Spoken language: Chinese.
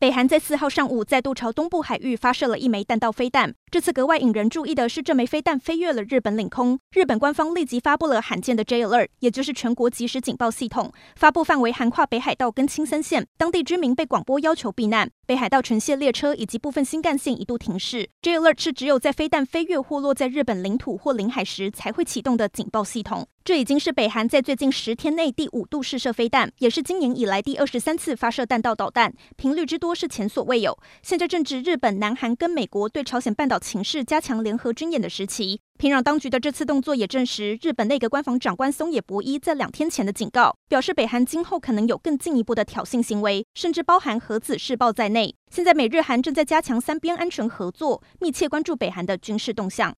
北韩在四号上午再度朝东部海域发射了一枚弹道飞弹。这次格外引人注意的是，这枚飞弹飞越了日本领空。日本官方立即发布了罕见的 J Alert，也就是全国即时警报系统，发布范围涵跨北海道跟青森县，当地居民被广播要求避难。北海道全线列车以及部分新干线一度停驶。J Alert 是只有在飞弹飞越或落在日本领土或领海时才会启动的警报系统。这已经是北韩在最近十天内第五度试射飞弹，也是今年以来第二十三次发射弹道导弹，频率之多是前所未有。现在正值日本、南韩跟美国对朝鲜半岛情势加强联合军演的时期，平壤当局的这次动作也证实日本内阁官房长官松野博一在两天前的警告，表示北韩今后可能有更进一步的挑衅行为，甚至包含核子试爆在内。现在美日韩正在加强三边安全合作，密切关注北韩的军事动向。